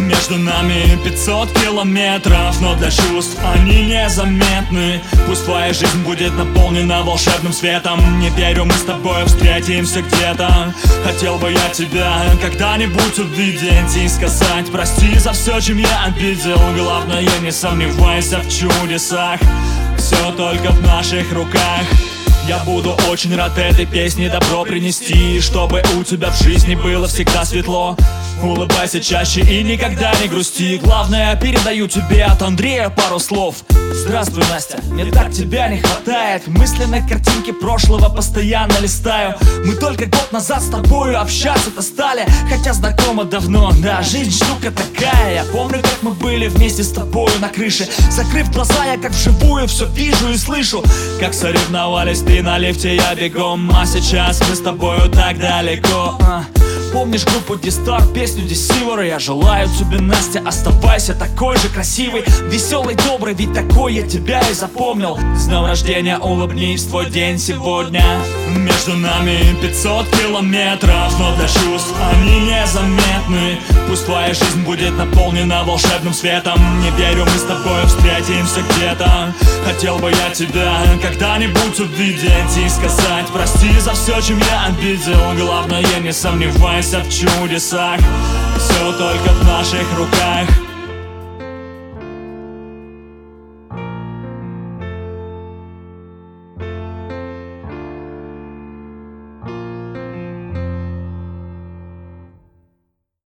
Между нами 500 километров Но для чувств они незаметны. Пусть твоя жизнь будет наполнена волшебным светом. Не верю, мы с тобой встретимся где-то. Хотел бы я тебя когда-нибудь увидеть И сказать прости за все, чем я обидел Главное, не сомневайся в чудесах. Все только в наших руках я буду очень рад этой песне добро принести Чтобы у тебя в жизни было всегда светло. Улыбайся чаще и никогда не грусти. Главное, передаю тебе от Андрея пару слов. Здравствуй, Настя, мне так тебя не хватает. Мысленной картинки прошлого постоянно листаю. Мы только год назад с тобою общаться-то стали. Хотя знакомы давно, да, жизнь штука такая. Я помню, как мы были вместе с тобою на крыше. Закрыв глаза, я как вживую все вижу и слышу Как соревновались ты на лифте, я бегом А сейчас мы с тобою так далеко. А. Помнишь группу Дистар, песню Десивора Я желаю тебе, Настя, оставайся такой же красивой. Веселый, добрый, ведь такой я тебя и запомнил. С днем рождения улыбнись, твой день сегодня. Между нами 500 километров Но для чувств они незаметны Пусть твоя жизнь будет наполнена волшебным светом. Не верю, мы с тобой встретимся где-то. Хотел бы я тебя когда-нибудь увидеть И сказать прости за все, чем я обидел. Главное, не сомневайся в чудесах. Все только в наших руках